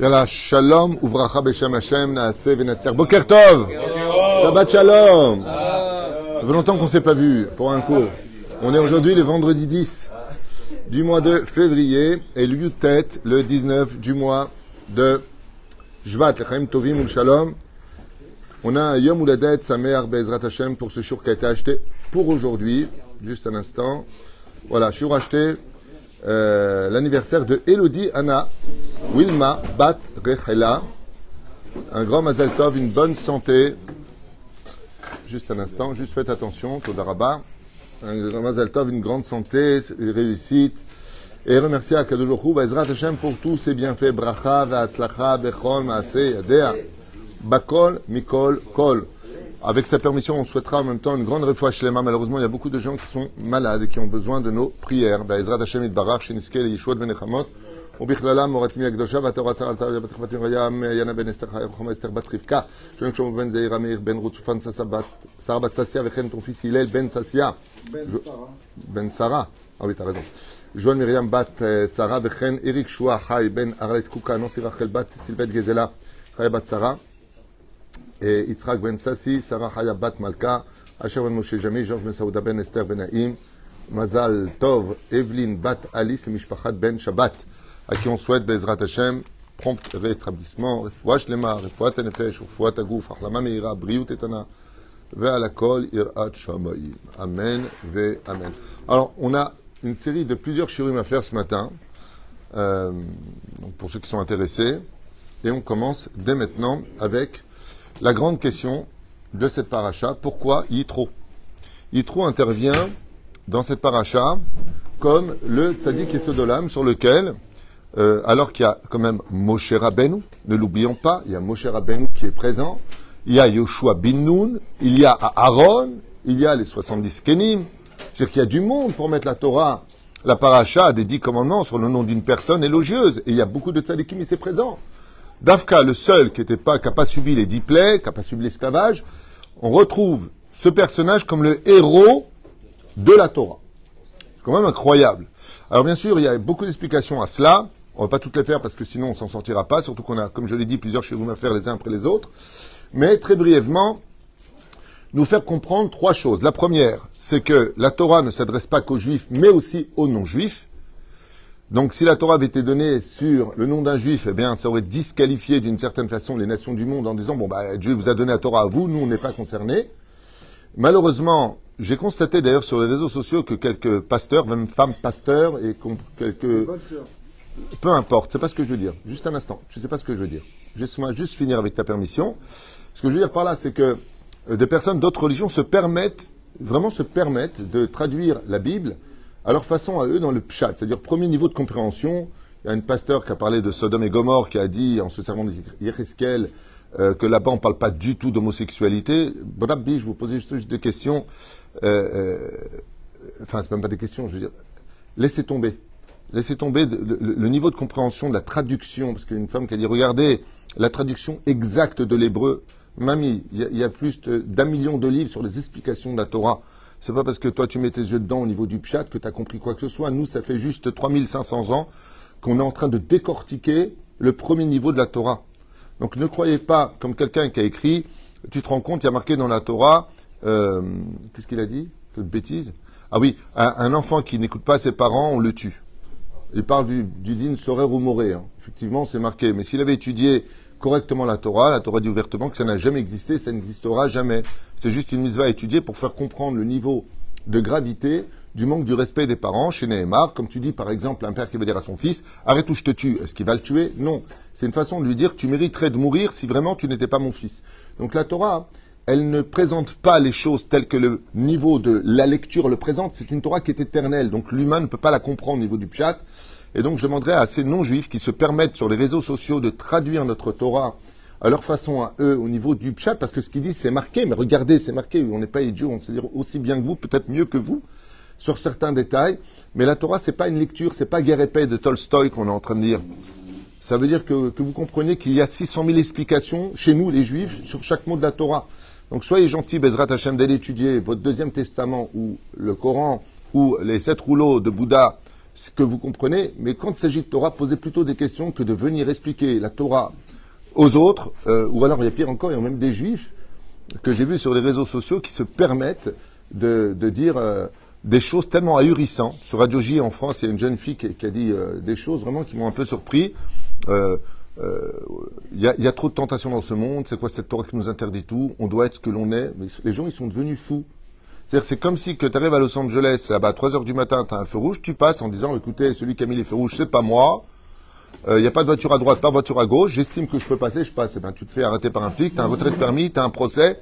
Yalla, shalom, uvracha b'shem Hashem, naaseh v'natzir. Boker tov! Shabbat shalom! Ça fait longtemps qu'on ne s'est pas vu pour un cours. On est aujourd'hui le vendredi 10 du mois de février et le tête le 19 du mois de Jvat, Chaim Tovim Shalom. On a Yom Uladet Samer Bezrat Hashem pour ce jour qui a été acheté pour aujourd'hui, juste un instant. Voilà, je suis racheté euh, l'anniversaire de Elodie Anna Wilma Bat Rechela. Un grand Mazel Tov, une bonne santé. Juste un instant, juste faites attention, Todaraba. Un grand Mazel Tov, une grande santé, réussite. Et remercier à Kadosh Bezrat Hashem pour tous ses bienfaits. Bracha, Va'atzlacha, Bechol, Maase, Yadea. Bakol, Mikol, Kol. Avec sa permission, on souhaitera en même temps une grande réfoua shlema. Malheureusement, il y a beaucoup de gens qui sont malades et qui ont besoin de nos prières. Bezrat Hashem Itbarach, Sheniskel, Yeshua Venechamot. ובכללם מורתמי הקדושה והתורה שר על תריה בת חפתים רים ינה בן אסתר חיה וחומה אסתר בת רבקה שון שלמה בן זעיר אמיר בן רוצופן שר בת ססיה וכן ton fils הלל בן ססיה בן שרה ah oui t'as raison Joël Myriam bat Sarah וכן אריק שועה חי בן ארלת קוקה נוסי רחל בת סילבט גזלה חיה בת שרה יצחק בן ססי שרה חיה בת מלכה אשר בן משה ג'מי ג'ורג' בן סעודה בן אסתר בן נעים מזל טוב אבלין בת אליס ומשפחת בן שבת à qui on souhaite Bezrat Hashem, prompt rétablissement, Refoua Shlema, Refoua Tenefesh, Refoua Tagouf, Achlama Meira, Briut Etana, Ve'alakol Irat Shamayim. Amen, Ve Amen. Alors, on a une série de plusieurs shirim à faire ce matin, euh, donc pour ceux qui sont intéressés, et on commence dès maintenant avec la grande question de cette paracha, pourquoi Yitro? Yitro intervient dans cette paracha comme le tzaddik Esodolam sur lequel euh, alors qu'il y a quand même Moshe Rabbeinu, ne l'oublions pas, il y a Moshe Rabbeinu qui est présent, il y a Yoshua bin Nun, il y a Aaron, il y a les 70 Kenim, c'est-à-dire qu'il y a du monde pour mettre la Torah, la paracha des dix commandements sur le nom d'une personne élogieuse, et il y a beaucoup de tzadikim ici présents. Dafka, le seul qui n'a pas, pas subi les dix qui n'a pas subi l'esclavage, on retrouve ce personnage comme le héros de la Torah. C'est quand même incroyable. Alors bien sûr, il y a beaucoup d'explications à cela. On va pas toutes les faire parce que sinon on s'en sortira pas, surtout qu'on a, comme je l'ai dit, plusieurs chez à faire les uns après les autres. Mais très brièvement, nous faire comprendre trois choses. La première, c'est que la Torah ne s'adresse pas qu'aux juifs, mais aussi aux non-juifs. Donc si la Torah avait été donnée sur le nom d'un juif, eh bien ça aurait disqualifié d'une certaine façon les nations du monde en disant, bon, bah, Dieu vous a donné la Torah à vous, nous on n'est pas concernés. Malheureusement, j'ai constaté d'ailleurs sur les réseaux sociaux que quelques pasteurs, même femmes pasteurs et quelques peu importe, c'est pas ce que je veux dire. Juste un instant, je sais pas ce que je veux dire. Laisse-moi juste finir avec ta permission. Ce que je veux dire par là, c'est que euh, des personnes d'autres religions se permettent, vraiment se permettent de traduire la Bible à leur façon à eux dans le pshat, c'est-à-dire premier niveau de compréhension. Il y a une pasteur qui a parlé de Sodome et Gomorre qui a dit en se servant de Yecheskel euh, que là-bas on parle pas du tout d'homosexualité. Brabbi, je vous posais juste des questions. Euh, euh, enfin, c'est même pas des questions, je veux dire. Laissez tomber. Laissez tomber le, niveau de compréhension de la traduction, parce qu'une femme qui a dit, regardez, la traduction exacte de l'hébreu, mamie, il y, a plus d'un million de livres sur les explications de la Torah. C'est pas parce que toi tu mets tes yeux dedans au niveau du pshat que tu as compris quoi que ce soit. Nous, ça fait juste 3500 ans qu'on est en train de décortiquer le premier niveau de la Torah. Donc ne croyez pas, comme quelqu'un qui a écrit, tu te rends compte, il y a marqué dans la Torah, euh, qu'est-ce qu'il a dit? Que de bêtises? Ah oui, un enfant qui n'écoute pas ses parents, on le tue. Il parle du, du mourir. Hein. Effectivement, c'est marqué. Mais s'il avait étudié correctement la Torah, la Torah dit ouvertement que ça n'a jamais existé, ça n'existera jamais. C'est juste une mise à étudier pour faire comprendre le niveau de gravité du manque du respect des parents chez Nehemar. Comme tu dis, par exemple, un père qui veut dire à son fils, arrête ou je te tue. Est-ce qu'il va le tuer? Non. C'est une façon de lui dire, tu mériterais de mourir si vraiment tu n'étais pas mon fils. Donc la Torah, elle ne présente pas les choses telles que le niveau de la lecture le présente. C'est une Torah qui est éternelle. Donc l'humain ne peut pas la comprendre au niveau du pshat. Et donc je demanderais à ces non-juifs qui se permettent sur les réseaux sociaux de traduire notre Torah à leur façon à eux au niveau du pshat, parce que ce qu'ils disent c'est marqué, mais regardez, c'est marqué, on n'est pas idiot, on sait dire aussi bien que vous, peut-être mieux que vous, sur certains détails. Mais la Torah, c'est pas une lecture, c'est pas guerre épée de Tolstoï qu'on est en train de dire. Ça veut dire que, que vous comprenez qu'il y a 600 000 explications chez nous, les juifs, sur chaque mot de la Torah. Donc soyez gentils, Bezrat Hashem, d'aller étudier votre deuxième testament ou le Coran ou les sept rouleaux de Bouddha, ce que vous comprenez, mais quand il s'agit de Torah, posez plutôt des questions que de venir expliquer la Torah aux autres, euh, ou alors il y a pire encore, il y a même des juifs que j'ai vus sur les réseaux sociaux qui se permettent de, dire euh, des choses tellement ahurissantes. Sur Radio J en France, il y a une jeune fille qui, a dit euh, des choses vraiment qui m'ont un peu surpris. Il y, a, trop de tentations dans ce monde, c'est quoi cette Torah qui nous interdit tout, on doit être ce que l'on est, les gens ils sont devenus fous. C'est-à-dire c'est comme si tu arrives à Los Angeles, à 3 heures du matin, tu as un feu rouge, tu passes en disant écoutez, celui qui a mis les feux rouges, c'est pas moi, il euh, n'y a pas de voiture à droite, pas de voiture à gauche, j'estime que je peux passer, je passe. Eh ben, tu te fais arrêter par un flic, tu as un retrait de permis, tu as un procès,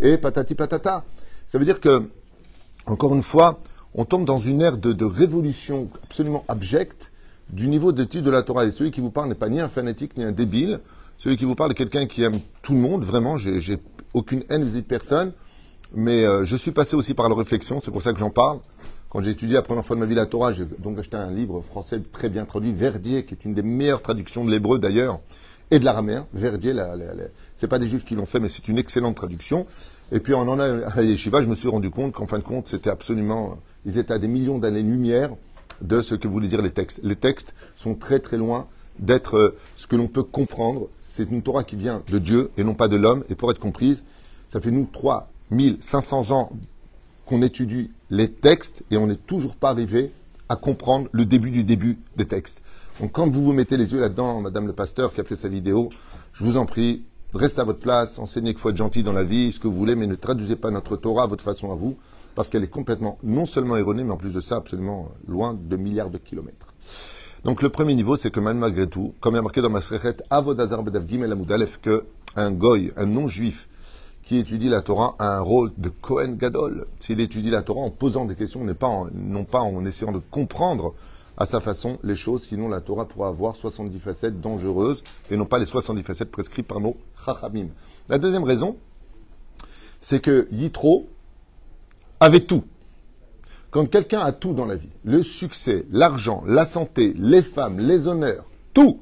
et patati patata. Ça veut dire que, encore une fois, on tombe dans une ère de, révolution absolument abjecte du niveau de titre de la Torah. Et celui qui vous parle n'est pas ni un fanatique ni un débile. Celui qui vous parle est quelqu'un qui aime tout le monde, vraiment. J'ai aucune haine vis-à-vis de personne. Mais euh, je suis passé aussi par la réflexion, c'est pour ça que j'en parle. Quand j'ai étudié la première fois de ma vie la Torah, j'ai donc acheté un livre français très bien traduit, Verdier, qui est une des meilleures traductions de l'hébreu d'ailleurs, et de l'araméen. Verdier, la, c'est pas des juifs qui l'ont fait, mais c'est une excellente traduction. Et puis en en a à Yeshiva, je me suis rendu compte qu'en fin de compte, c'était absolument, ils étaient à des millions d'années-lumière de ce que voulaient dire les textes. Les textes sont très très loin d'être euh, ce que l'on peut comprendre. C'est une Torah qui vient de Dieu et non pas de l'homme. Et pour être comprise, ça fait nous 3500 ans qu'on étudie les textes et on n'est toujours pas arrivé à comprendre le début du début des textes. Donc quand vous vous mettez les yeux là-dedans, Madame le pasteur qui a fait sa vidéo, je vous en prie, restez à votre place, enseignez qu'il faut être gentil dans la vie, ce que vous voulez, mais ne traduisez pas notre Torah à votre façon à vous, parce qu'elle est complètement, non seulement erronée, mais en plus de ça, absolument loin de milliards de kilomètres. Donc le premier niveau, c'est que malgré tout, comme il y a marqué dans ma Avodazar Bedavgim el que un goy, un non-juif, qui étudie la Torah a un rôle de Kohen Gadol. S'il étudie la Torah en posant des questions, pas en, non pas en essayant de comprendre à sa façon les choses, sinon la Torah pourra avoir 70 facettes dangereuses et non pas les 70 facettes prescrites par nos chachamim. La deuxième raison, c'est que Yitro avait tout. Quand quelqu'un a tout dans la vie, le succès, l'argent, la santé, les femmes, les honneurs, tout,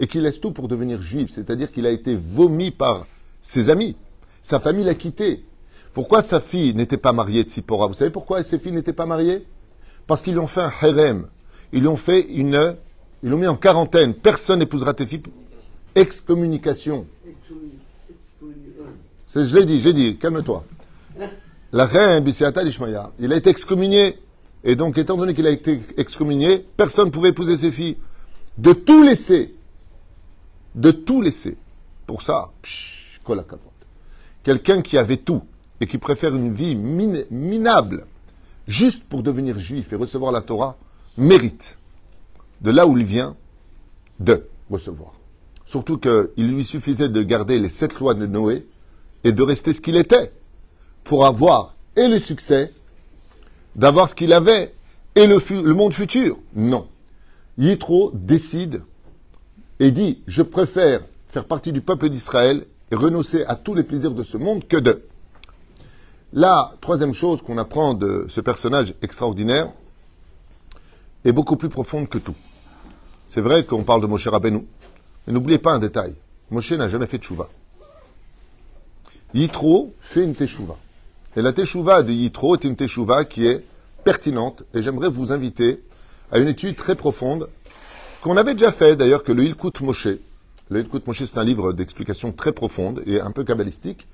et qu'il laisse tout pour devenir juif, c'est-à-dire qu'il a été vomi par ses amis, sa famille l'a quitté. Pourquoi sa fille n'était pas mariée de Sipora? Vous savez pourquoi ses filles n'étaient pas mariées? Parce qu'ils lui ont fait un harem. Ils lui ont fait une. Ils l'ont mis en quarantaine. Personne n'épousera tes filles. Excommunication. Je l'ai dit, j'ai dit, calme-toi. La reine il a été excommunié. Et donc, étant donné qu'il a été excommunié, personne ne pouvait épouser ses filles. De tout laisser. De tout laisser. Pour ça, psh, Quelqu'un qui avait tout et qui préfère une vie minable juste pour devenir juif et recevoir la Torah mérite de là où il vient de recevoir. Surtout qu'il lui suffisait de garder les sept lois de Noé et de rester ce qu'il était pour avoir et le succès, d'avoir ce qu'il avait et le, le monde futur. Non. Yitro décide et dit, je préfère faire partie du peuple d'Israël renoncer à tous les plaisirs de ce monde que de. La troisième chose qu'on apprend de ce personnage extraordinaire est beaucoup plus profonde que tout. C'est vrai qu'on parle de Moshe Rabbeinu, mais n'oubliez pas un détail. Moshe n'a jamais fait de chouva. Yitro fait une teshuva. Et la teshuva de Yitro est une teshuva qui est pertinente, et j'aimerais vous inviter à une étude très profonde qu'on avait déjà fait d'ailleurs que le Ilkut Moshe, le Hilkut Moshe, c'est un livre d'explication très profonde et un peu kabbalistique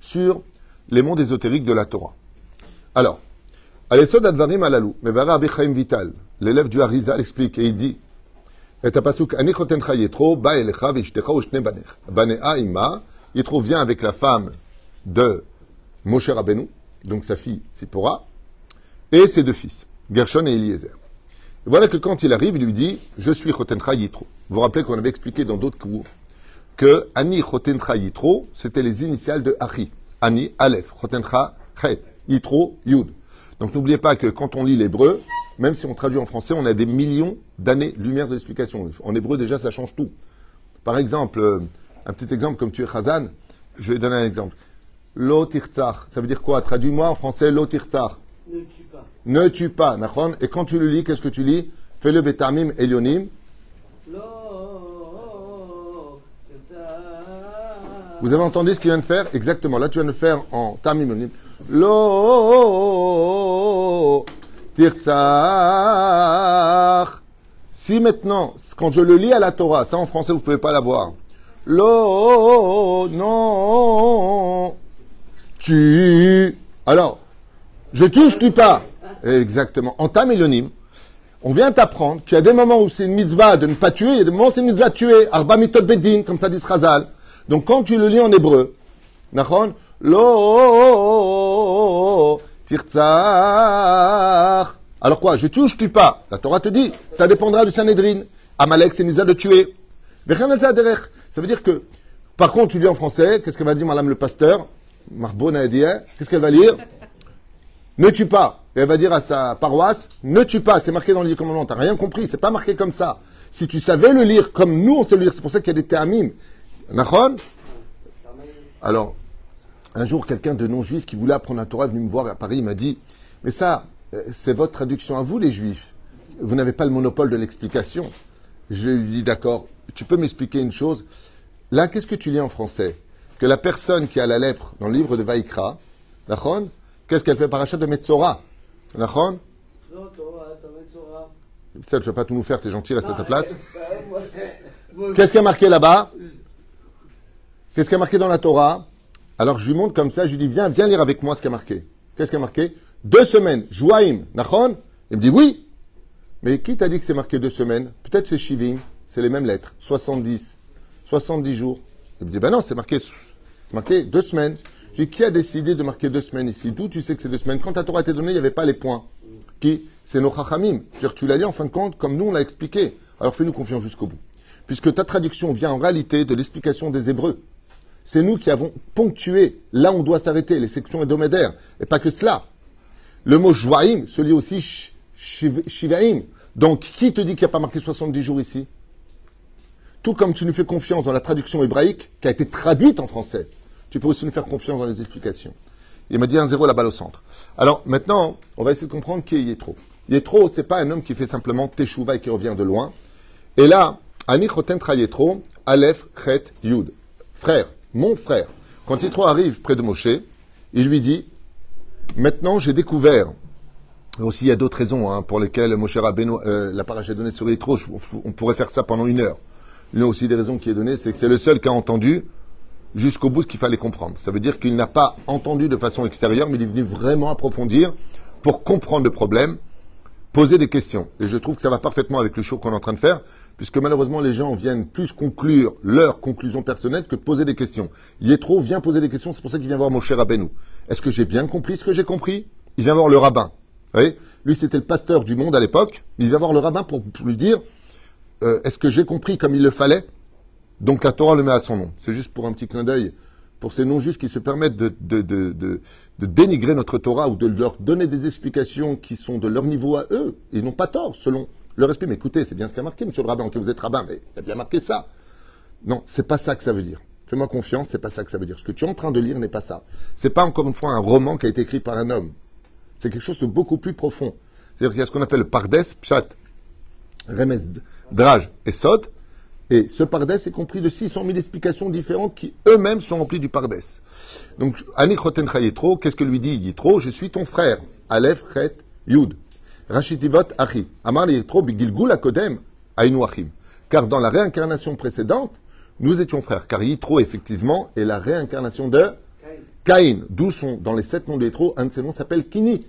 sur les mondes ésotériques de la Torah. Alors, Alesod Advarim Alalou, Mevara Abichaim Vital, l'élève du Harizal explique et il dit Et pasuk Anichotencha Yetro, Ba Elecha Vishdecha Ushne Baner. Banea Ima, Yetro vient avec la femme de Moshe Rabbeinu, donc sa fille Sipora, et ses deux fils, Gershon et Eliezer. Et voilà que quand il arrive, il lui dit Je suis Chotencha Yitro. Vous vous rappelez qu'on avait expliqué dans d'autres cours que Ani Chotencha Yitro, c'était les initiales de Achi. Ani, Aleph, Chotencha, Chet, Yitro, Yud. Donc n'oubliez pas que quand on lit l'hébreu, même si on traduit en français, on a des millions d'années-lumière de l'explication. En hébreu, déjà, ça change tout. Par exemple, euh, un petit exemple comme tu es Chazan, je vais donner un exemple. Lotirtzach, ça veut dire quoi? Traduis-moi en français Lotirtzach. Ne. Ne tue pas, Et quand tu le lis, qu'est-ce que tu lis? Fais le betamim elionim. Vous avez entendu ce qu'il vient de faire? Exactement. Là, tu viens de faire en terminonyme. Lo tirtsar. Si maintenant, quand je le lis à la Torah, ça en français, vous pouvez pas l'avoir. Lo, non, tu. Alors, je touche, tu pas? Exactement. En tamélonyme, on vient t'apprendre qu'il y a des moments où c'est une mitzvah de ne pas tuer, il y a moments c'est une mitzvah de tuer. Arba mitot bedin, comme ça dit Srazal. Donc quand tu le lis en hébreu, Nachon, lo tirtzach. Alors quoi Je touche, tu pas? La Torah te dit, ça dépendra du Sanhedrin. Amalek, c'est une mitzvah de tuer. Ça veut dire que, par contre, tu lis en français, qu'est-ce que va dire Madame le pasteur? Marbona qu'est-ce qu'elle va lire? Ne tue pas. Et elle va dire à sa paroisse, ne tue pas. C'est marqué dans le livre commandement. T'as rien compris. C'est pas marqué comme ça. Si tu savais le lire comme nous, on sait le lire. C'est pour ça qu'il y a des théamim. Nachon Alors, un jour, quelqu'un de non-juif qui voulait apprendre la Torah est venu me voir à Paris. Il m'a dit, mais ça, euh, c'est votre traduction à vous, les juifs. Vous n'avez pas le monopole de l'explication. Je lui dis, d'accord, tu peux m'expliquer une chose Là, qu'est-ce que tu lis en français? Que la personne qui a la lèpre dans le livre de Vaikra, qu'est-ce qu'elle fait par achat de Metzora? Nachon tu vas pas tout nous faire, t'es gentil, reste à ta place. Qu'est-ce qui a marqué là-bas Qu'est-ce qui a marqué dans la Torah Alors je lui montre comme ça, je lui dis, viens, viens lire avec moi ce qui a marqué. Qu'est-ce qui a marqué Deux semaines, Joaim, Nachon Il me dit oui. Mais qui t'a dit que c'est marqué deux semaines Peut-être c'est Shivim, c'est les mêmes lettres, 70. 70 jours. Il me dit, ben non, c'est marqué, c'est marqué deux semaines. Qui a décidé de marquer deux semaines ici D'où tu sais que c'est deux semaines Quand ta Torah a été donnée, il n'y avait pas les points. Qui C'est nos chachamim. Tu l'as lu en fin de compte comme nous on l'a expliqué. Alors fais-nous confiance jusqu'au bout. Puisque ta traduction vient en réalité de l'explication des Hébreux. C'est nous qui avons ponctué là on doit s'arrêter, les sections hebdomadaires. Et pas que cela. Le mot joaim se lit aussi shivaim. Donc, qui te dit qu'il n'y a pas marqué 70 jours ici? Tout comme tu nous fais confiance dans la traduction hébraïque qui a été traduite en français, tu peux aussi nous faire confiance dans les explications. Il m'a dit un zéro la balle au centre. Alors maintenant, on va essayer de comprendre qui est Yétro. Yétro, c'est pas un homme qui fait simplement Teshuvah et qui revient de loin. Et là, Ani Chotentra Yétro, Aleph, Chet, Yud. Frère, mon frère. Quand Yétro arrive près de Moshe, il lui dit, maintenant j'ai découvert, aussi il y a d'autres raisons hein, pour lesquelles Moshe Rabbeinu, euh, la paracha donnée sur Yétro, on pourrait faire ça pendant une heure. L'une aussi des raisons qui est donnée, c'est que c'est le seul qui a entendu jusqu'au bout ce qu'il fallait comprendre. Ça veut dire qu'il n'a pas entendu de façon extérieure, mais il est venu vraiment approfondir pour comprendre le problème, poser des questions. Et je trouve que ça va parfaitement avec le show qu'on est en train de faire, puisque malheureusement les gens viennent plus conclure leur conclusion personnelle que de poser des questions. Yétro vient poser des questions, c'est pour ça qu'il vient voir mon cher Rabbeinu. Est-ce que j'ai bien compris ce que j'ai compris? Il vient voir le rabbin. Vous voyez? Lui, c'était le pasteur du monde à l'époque. Il vient voir le rabbin pour, lui dire euh, Est-ce que j'ai compris comme il le fallait? Donc la Torah le met à son nom. C'est juste pour un petit clin d'œil pour ces non-juifs qui se permettent de, de, dénigrer notre Torah ou de leur donner des explications qui sont de leur niveau à eux. Ils n'ont pas tort, selon leur esprit. Mais écoutez, c'est bien ce qu'a marqué, monsieur le rabbin, que vous êtes rabbin, mais il a bien marqué ça. Non, c'est pas ça que ça veut dire. Fais-moi confiance, c'est pas ça que ça veut dire. Ce que tu es en train de lire n'est pas ça. C'est pas encore une fois un roman qui a été écrit par un homme. C'est quelque chose de beaucoup plus profond. C'est-à-dire qu'il y a ce qu'on appelle le pardes, pshat, remes, drage et sod. Et ce pardès est compris de 600 000 explications différentes qui eux-mêmes sont remplies du pardès. Donc, Ani qu'est-ce que lui dit Yitro? Je suis ton frère. Aleph, Chet, Yud. Rachitivot, Achi. Amar Yitro, Bigilgul Akodem, Ainu Achim. Car dans la réincarnation précédente, nous étions frères. Car Yitro, effectivement, est la réincarnation de Caïn. D'où sont, dans les sept noms de Yitro, un de ces noms s'appelle Kini.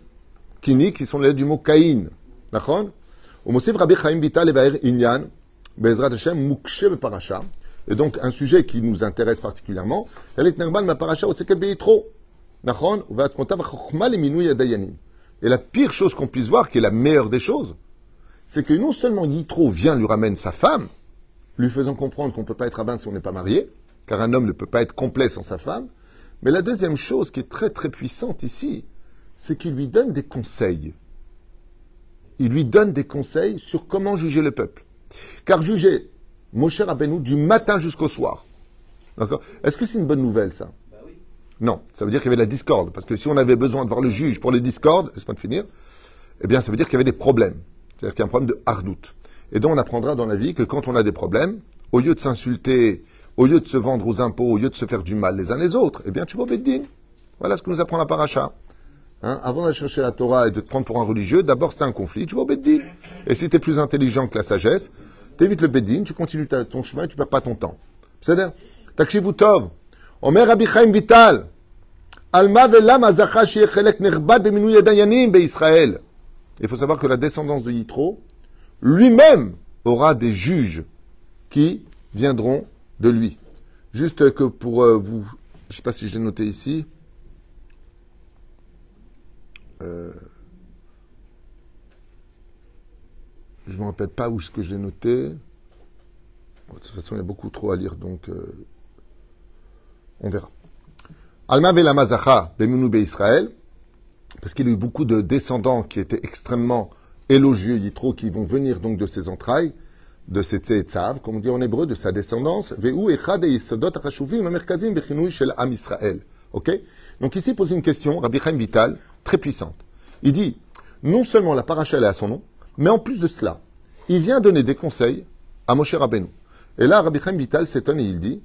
Kini, qui sont les lettres du mot Caïn. D'accord? Rabbi Chaim Bital Inyan, Bezrat Hashem, Paracha. Et donc, un sujet qui nous intéresse particulièrement, Et la pire chose qu'on puisse voir, qui est la meilleure des choses, c'est que non seulement Yitro vient lui ramène sa femme, lui faisant comprendre qu'on ne peut pas être rabbin si on n'est pas marié, car un homme ne peut pas être complet sans sa femme, mais la deuxième chose qui est très très puissante ici, c'est qu'il lui donne des conseils. Il lui donne des conseils sur comment juger le peuple. Car juger Moshe Rabbeinu du matin jusqu'au soir. D'accord? Est-ce que c'est une bonne nouvelle, ça? Bah oui. Non, ça veut dire qu'il y avait de la discorde. Parce que si on avait besoin de voir le juge pour les discordes, laisse-moi de finir, eh bien, ça veut dire qu'il y avait des problèmes. C'est-à-dire qu'il y a un problème de hardoute. Et donc, on apprendra dans la vie que quand on a des problèmes, au lieu de s'insulter, au lieu de se vendre aux impôts, au lieu de se faire du mal les uns les autres, eh bien, tu vas au Beddin. Voilà ce que nous apprend la paracha. Hein, avant d'aller chercher la Torah et de te prendre pour un religieux, d'abord c'était un conflit, tu vas au Beddin. Et si tu es plus intelligent que la sagesse, t'évites le Beddin, tu continues ton chemin et tu perds pas ton temps. C'est-à-dire, Rabbi Chaim Vital, Alma velam azacha chelek nerbad beminou yadayanim Israël. Il faut savoir que la descendance de Yitro, lui-même aura des juges qui viendront de lui. Juste que pour euh, vous, je ne sais pas si je l'ai noté ici, euh, je ne me rappelle pas où est-ce que j'ai noté. de toute façon, il y a beaucoup trop à lire, donc euh, on verra. Alma Vela Mazacha Bemunu Israël, parce qu'il y a eu beaucoup de descendants qui étaient extrêmement élogieux, Yitro, qui vont venir donc de ses entrailles, de ses tzav, comme on dit en hébreu, de sa descendance. Ok? Donc ici, il pose une question, Rabbi Chaim Vital, très puissante. Il dit, non seulement la paracha est à son nom, mais en plus de cela, il vient donner des conseils à Moshe Rabbeinu. Et là, Rabbi Chaim Vital s'étonne et il dit,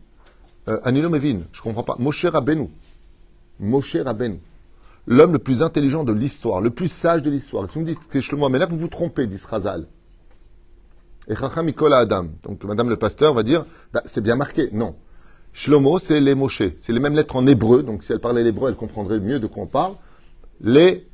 euh, Anilo je comprends pas, Moshe Rabbeinu, Moshe Rabbeinu, l'homme le plus intelligent de l'histoire, le plus sage de l'histoire. Si vous me dites que Shlomo, là vous vous trompez, dit Srazal. Et Chacham Adam. Donc Madame le pasteur va dire, bah, c'est bien marqué. Non. Shlomo, c'est les Moshe. C'est les mêmes lettres en hébreu. Donc si elle parlait l'hébreu, elle comprendrait mieux de quoi on parle. Les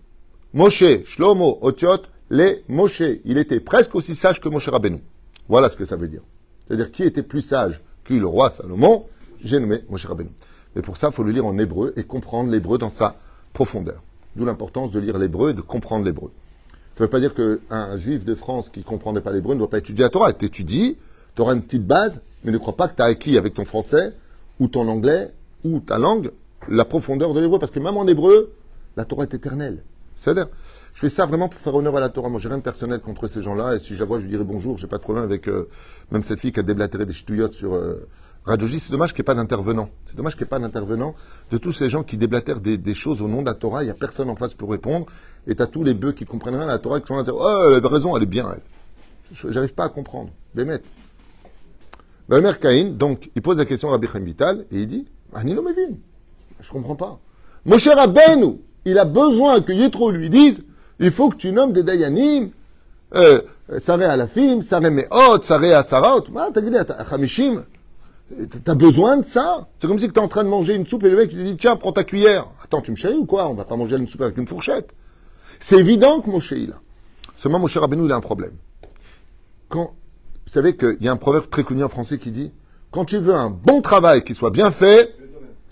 Moshe, Shlomo, Otiot, les Moshe. Il était presque aussi sage que Moshe Rabbeinu. Voilà ce que ça veut dire. C'est-à-dire qui était plus sage que le roi Salomon? J'ai nommé Moshe Rabbeinu. Mais pour ça, il faut le lire en hébreu et comprendre l'hébreu dans sa profondeur. D'où l'importance de lire l'hébreu et de comprendre l'hébreu. Ça ne veut pas dire qu'un juif de France qui ne comprendrait pas l'hébreu ne doit pas étudier la Torah. Tu étudies, tu auras une petite base, mais ne crois pas que tu as acquis avec ton français, ou ton anglais, ou ta langue, la profondeur de l'hébreu. Parce que même en hébreu, la Torah est éternelle. C'est-à-dire, je fais ça vraiment pour faire honneur à la Torah. Moi, j'ai rien de personnel contre ces gens-là. Et si je la vois, je lui dirai bonjour. J'ai pas de problème avec euh, même cette fille qui a déblatéré des ch'touillottes sur euh, Radio J. C'est dommage qu'il n'y ait pas d'intervenant. C'est dommage qu'il n'y ait pas d'intervenant de tous ces gens qui déblatèrent des, choses au nom de la Torah. Il n'y a personne en face pour répondre. Et as tous les bœufs qui comprennent rien à la Torah qui sont là. Oh, elle avait raison, elle est bien, elle. J'arrive pas à comprendre. Bémet. Ben, Caïn, donc, il pose la question à Rabbi Chaim Vital et il dit Anino Mevin. Je comprends pas. Mon cher Abbenou, il a besoin que Yitro lui dise il faut que tu nommes des Dayanim, euh, Saré à la film, Saré Meot, Saré à Sarot. T'as besoin de ça C'est comme si tu es en train de manger une soupe et le mec te dit tiens, prends ta cuillère. Attends, tu me chéris ou quoi? On va pas manger une soupe avec une fourchette. C'est évident que Moshe il a. Seulement Moshe Rabbeinu il a un problème. Quand, vous savez qu'il y a un proverbe très connu en français qui dit quand tu veux un bon travail qui soit bien fait,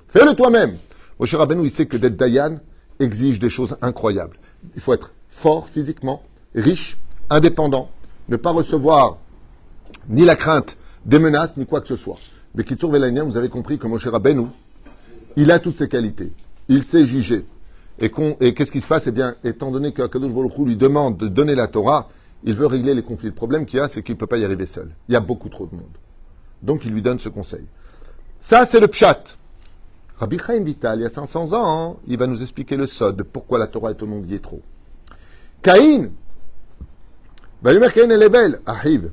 fais-le toi-même. Moshe Rabbeinu il sait que d'être Dayan, exige des choses incroyables. Il faut être fort physiquement, riche, indépendant, ne pas recevoir ni la crainte des menaces, ni quoi que ce soit. Mais qui trouve vous avez compris que Moshe Rabbeinu, il a toutes ces qualités. Il sait juger. Et, qu'est-ce qui se passe? Eh bien, étant donné qu'Akadosh Baruch lui demande de donner la Torah, il veut régler les conflits. Le problème qu'il a, c'est qu'il ne peut pas y arriver seul. Il y a beaucoup trop de monde. Donc, il lui donne ce conseil. Ça, c'est le pshat. Il y a 500 ans, il va nous expliquer le sod, pourquoi la Torah est au nom de Yétro. Caïn, Caïn est Evel, Ahiv.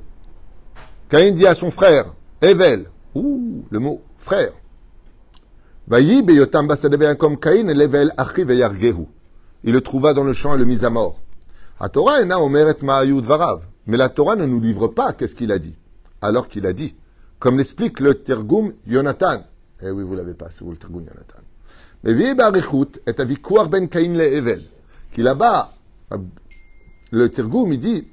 Caïn dit à son frère, Evel, ouh, le mot frère. Il le trouva dans le champ et le mit à mort. Mais la Torah ne nous livre pas qu'est-ce qu'il a dit? Alors qu'il a dit, comme l'explique le Tergum Yonatan. Eh oui, vous l'avez pas, c'est vous le Tirgoum Yonatan. Mais vi barichut et avikuar ben Caïn le Evel. Qui là-bas, le Tirgoum, il dit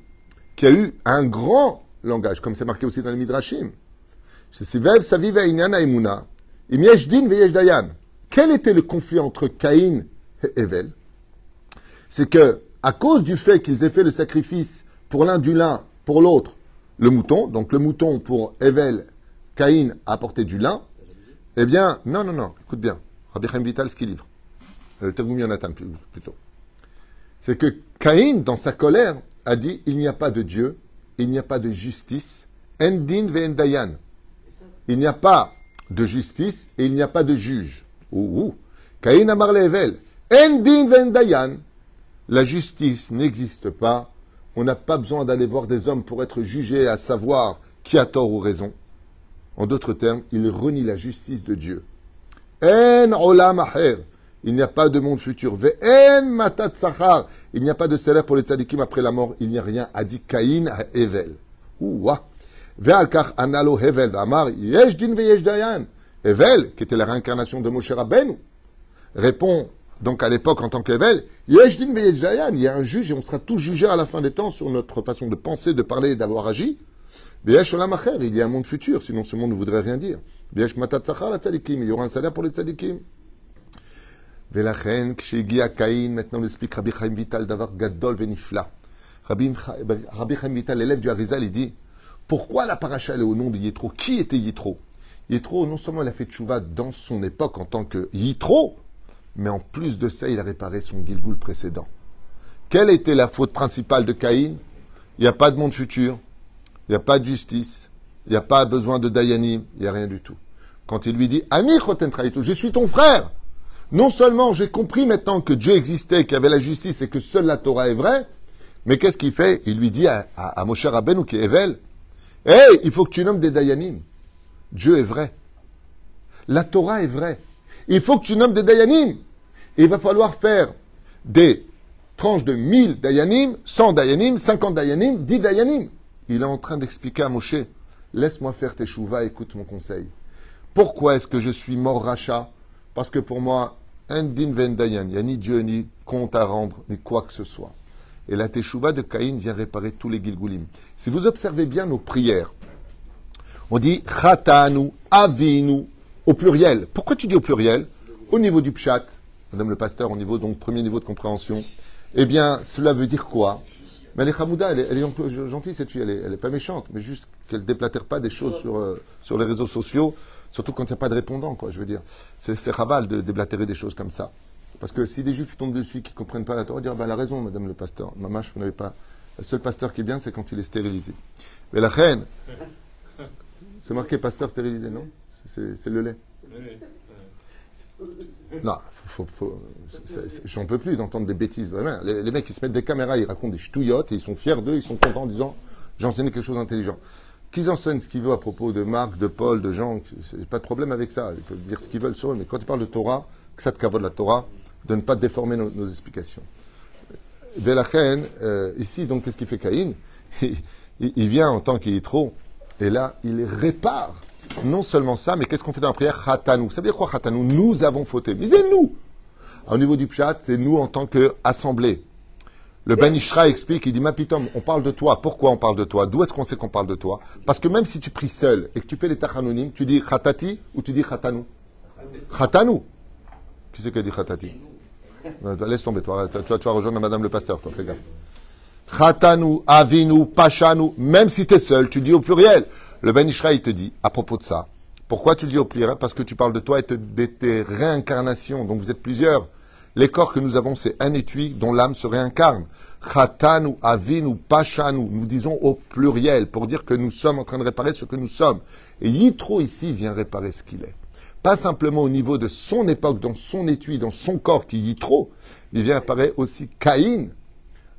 qu'il y a eu un grand langage, comme c'est marqué aussi dans le Midrashim. Quel était le conflit entre Caïn et Evel? C'est que, à cause du fait qu'ils aient fait le sacrifice pour l'un du lin, pour l'autre, le mouton, donc le mouton pour Evel, Caïn a apporté du lin, eh bien, non, non, non, écoute bien, Rabbi Chaim Vital, ce qu'il livre, le Tergum Yonatan plutôt, c'est que Caïn, dans sa colère, a dit, il n'y a pas de Dieu, il n'y a pas de justice, endin ve'endayan. Il n'y a pas de justice et il n'y a pas de juge. Ouh, Caïn amar level. Endin ve'endayan. La justice n'existe pas. On n'a pas besoin d'aller voir des hommes pour être jugé à savoir qui a tort ou raison. En d'autres termes, il renie la justice de Dieu. En olam aher. Il n'y a pas de monde futur. Ve'en matat sachar. Il n'y a pas de salaire pour les tzadikim après la mort. Il n'y a rien. A dit Caïn à Evel. Ouah. Ve'al kach analo Hevel v'amar yesh din ve'yesh dayan. Evel, qui était la réincarnation de Moshe Rabbeinu, répond donc à l'époque en tant qu'Evel, yesh din ve'yesh dayan. Il y a un juge et on sera tous jugés à la fin des temps sur notre façon de penser, de parler et d'avoir agi. Il y a un monde futur, sinon ce monde ne voudrait rien dire. Il y aura un salaire pour les tzadikim. On explique Rabbi Chaim Vital d'avoir Gadol Venifla. Rabbi, Rabbi Chaim Vital, l'élève du Harizal, il dit Pourquoi la paracha est au nom de Yitro Qui était Yitro Yitro, non seulement il a fait tchouva dans son époque en tant que Yitro, mais en plus de ça, il a réparé son Gilgoul précédent. Quelle était la faute principale de Caïn? Il n'y a pas de monde futur, il n'y a pas de justice, il n'y a pas besoin de Dayanim, il n'y a rien du tout. Quand il lui dit Ami Choten je suis ton frère non seulement j'ai compris maintenant que Dieu existait, qu'il y avait la justice et que seule la Torah est vraie, mais qu'est-ce qu'il fait? Il lui dit à, à, à Moshe Rabbeinu qui est Evel, hey, il faut que tu nommes des Dayanim. Dieu est vrai. La Torah est vraie. Il faut que tu nommes des Dayanim. Il va falloir faire des tranches de 1000 Dayanim, 100 Dayanim, 50 Dayanim, 10 Dayanim. Il est en train d'expliquer à Moshe, laisse-moi faire tes écoute mon conseil. Pourquoi est-ce que je suis mort rachat? Parce que pour moi, un din vendayan, il n'y a ni Dieu, ni compte à rendre, ni quoi que ce soit. Et la teshuva de Caïn vient réparer tous les gilgulim. Si vous observez bien nos prières, on dit chatanu, avinu, au pluriel. Pourquoi tu dis au pluriel? Au niveau du pshat, madame le pasteur, au niveau, donc premier niveau de compréhension, eh bien, cela veut dire quoi? Mais elle est Hamouda, elle est, gentille cette fille, elle n'est pas méchante, mais juste qu'elle déplatère pas des choses sur, euh, sur les réseaux sociaux Surtout quand il n'y a pas de répondant, quoi, je veux dire. C'est raval de déblatérer des choses comme ça. Parce que si des juifs tombent dessus qui ne comprennent pas la Torah, dire, bah, elle a raison, madame le pasteur. Mamache, vous n'avez pas. Le seul pasteur qui est bien, c'est quand il est stérilisé. Mais la reine, c'est marqué pasteur stérilisé, non? C'est le lait. Non, j'en peux plus d'entendre des bêtises. Les, les, mecs, ils se mettent des caméras, ils racontent des ch'touillottes et ils sont fiers d'eux, ils sont contents en disant j'ai enseigné quelque chose d'intelligent qu'ils enseignent ce qu'ils veulent à propos de Marc, de Paul, de Jean, pas de problème avec ça. Ils peuvent dire ce qu'ils veulent sur eux, mais quand ils parlent de Torah, que ça te de la Torah, de ne pas déformer nos, explications. Velachen, euh, ici, donc, qu'est-ce qu'il fait Caïn? Il, vient en tant qu'il est trop, et là, il répare. Non seulement ça, mais qu'est-ce qu'on fait dans la prière? Khatanou. Ça veut dire quoi Khatanou? Nous avons fauté. Mais c'est nous Au niveau du pshat, c'est nous en tant qu'assemblée. Le Ben Ishra explique, il dit, Mapitom, on parle de toi. Pourquoi on parle de toi? D'où est-ce qu'on sait qu'on parle de toi? Parce que même si tu pries seul et que tu fais les tachanonim, tu dis khatati ou tu dis khatanou? Khatanou. Qui c'est qui dit khatati? Laisse tomber, toi. Tu vas, tu vas rejoindre Madame le pasteur, toi. Fais gaffe. Khatanou, avinu, pachanou. Même si tu es seul, tu dis au pluriel. Le Ben Ishra, il te dit, à propos de ça, pourquoi tu le dis au pluriel? Parce que tu parles de toi et de tes réincarnations. Donc vous êtes plusieurs. Les corps que nous avons, c'est un étui dont l'âme se réincarne. Khatanu, avinu, pachanu, nous disons au pluriel pour dire que nous sommes en train de réparer ce que nous sommes. Et Yitro ici vient réparer ce qu'il est. Pas simplement au niveau de son époque, dans son étui, dans son corps qui Yitro, il vient réparer aussi Caïn,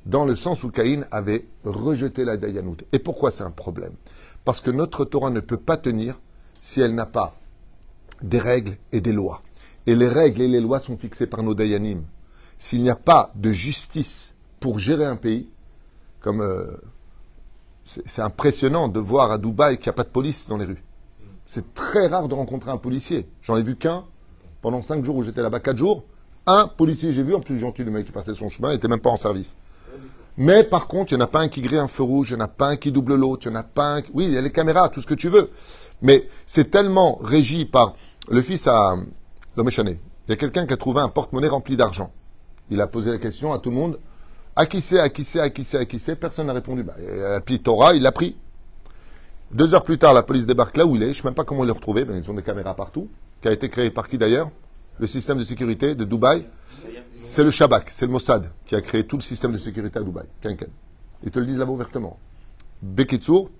dans le sens où Caïn avait rejeté la Dayanout. Et pourquoi c'est un problème? Parce que notre Torah ne peut pas tenir si elle n'a pas des règles et des lois. Et les règles et les lois sont fixées par nos dayanim. S'il n'y a pas de justice pour gérer un pays, comme euh, c'est impressionnant de voir à Dubaï qu'il n'y a pas de police dans les rues. C'est très rare de rencontrer un policier. J'en ai vu qu'un pendant cinq jours où j'étais là-bas, quatre jours. Un policier, j'ai vu, en plus gentil, le mec qui passait son chemin, n'était même pas en service. Mais par contre, il n'y en a pas un qui grille un feu rouge, il n'y en a pas un qui double l'autre, il n'y en a pas un qui... Oui, il y a les caméras, tout ce que tu veux. Mais c'est tellement régi par... Le fils à, il y a quelqu'un qui a trouvé un porte-monnaie rempli d'argent. Il a posé la question à tout le monde. À qui c'est, à qui c'est, à qui c'est, à qui c'est? Personne n'a répondu. Bah, il a appelé Torah, il l'a pris. Deux heures plus tard, la police débarque là où il est. Je ne sais même pas comment ils l'ont retrouvé. Ben, ils ont des caméras partout. Qui a été créé par qui d'ailleurs? Le système de sécurité de Dubaï. C'est le Shabak, c'est le Mossad qui a créé tout le système de sécurité à Dubaï. Kenken. Ils te le disent là-bas ouvertement. Bekitsour,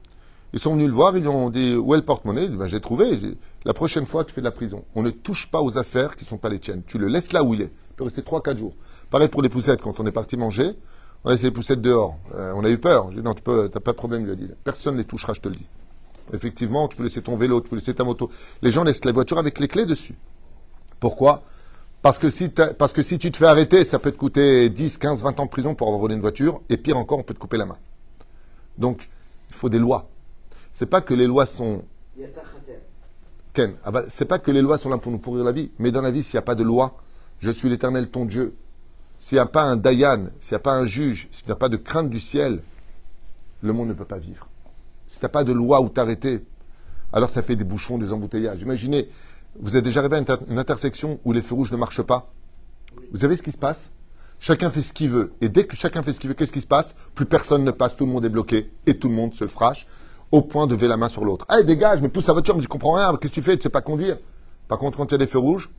ils sont venus le voir, ils lui ont dit où est le porte-monnaie? Ben, J'ai trouvé. La prochaine fois, tu fais de la prison. On ne touche pas aux affaires qui ne sont pas les tiennes. Tu le laisses là où il est. Il peut rester 3-4 jours. Pareil pour les poussettes. Quand on est parti manger, on a les poussettes dehors. Euh, on a eu peur. J'ai dit non, tu n'as pas de problème, il a dit. Personne ne les touchera, je te le dis. Effectivement, tu peux laisser ton vélo, tu peux laisser ta moto. Les gens laissent la voiture avec les clés dessus. Pourquoi? Parce que, si tu te fais arrêter, ça peut te coûter 10, 15, 20 ans de prison pour avoir volé une voiture, et pire encore, on peut te couper la main. Donc, il faut des lois. C'est pas que les lois sont. Ken, ah bah, pas que les lois sont là pour nous pourrir la vie, mais dans la vie, s'il n'y a pas de loi, je suis l'éternel ton Dieu. S'il n'y a pas un Dayan, s'il n'y a pas un juge, s'il n'y a pas de crainte du ciel, le monde ne peut pas vivre. Si tu n'as pas de loi où t'arrêter, alors ça fait des bouchons, des embouteillages. Imaginez, vous êtes déjà arrivé à une, intersection où les feux rouges ne marchent pas? Vous savez ce qui se passe? Chacun fait ce qu'il veut. Et dès que chacun fait ce qu'il veut, qu'est-ce qui se passe? Plus personne ne passe, tout le monde est bloqué et tout le monde se frache au point de lever la main sur l'autre. Allez, dégage, mais pousse la voiture, mais tu comprends rien, qu'est-ce que tu fais? Tu sais pas conduire. Par contre, quand il y a des feux rouges,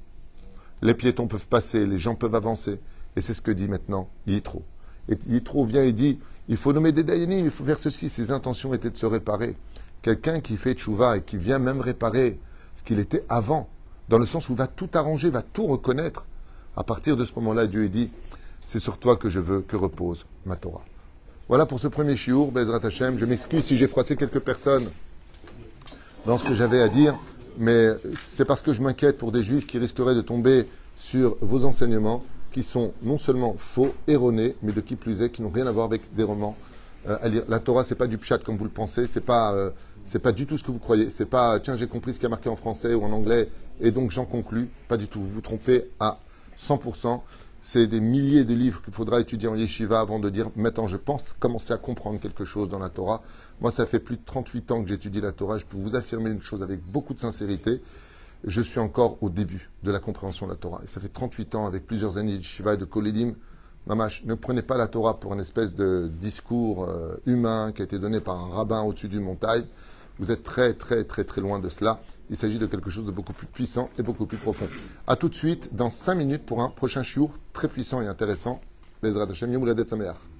les piétons peuvent passer, les gens peuvent avancer. Et c'est ce que dit maintenant Yitro. Et Yitro vient et dit il faut nommer des Dayanim, il faut faire ceci. Ses intentions étaient de se réparer. Quelqu'un qui fait tchouva et qui vient même réparer qu'il était avant, dans le sens où il va tout arranger, va tout reconnaître. À partir de ce moment-là, Dieu dit C'est sur toi que je veux que repose ma Torah. Voilà pour ce premier chiour, Bezrat Hashem. Je m'excuse si j'ai froissé quelques personnes dans ce que j'avais à dire, mais c'est parce que je m'inquiète pour des juifs qui risqueraient de tomber sur vos enseignements qui sont non seulement faux, erronés, mais de qui plus est, qui n'ont rien à voir avec des romans euh. La Torah, c'est pas du pshat comme vous le pensez, c'est pas, euh, c'est pas du tout ce que vous croyez. C'est pas, tiens, j'ai compris ce qui a marqué en français ou en anglais, et donc j'en conclus. Pas du tout. Vous vous trompez à 100%. C'est des milliers de livres qu'il faudra étudier en yeshiva avant de dire, maintenant je pense commencer à comprendre quelque chose dans la Torah. Moi, ça fait plus de 38 ans que j'étudie la Torah. Je peux vous affirmer une chose avec beaucoup de sincérité je suis encore au début de la compréhension de la Torah. Et ça fait 38 ans, avec plusieurs années de Shiva et de Koledim. Mamash, ne prenez pas la Torah pour une espèce de discours euh, humain qui a été donné par un rabbin au-dessus d'une montagne. Vous êtes très, très, très, très loin de cela. Il s'agit de quelque chose de beaucoup plus puissant et beaucoup plus profond. A tout de suite, dans 5 minutes, pour un prochain chiour très puissant et intéressant. Bezrat Hashem, Yom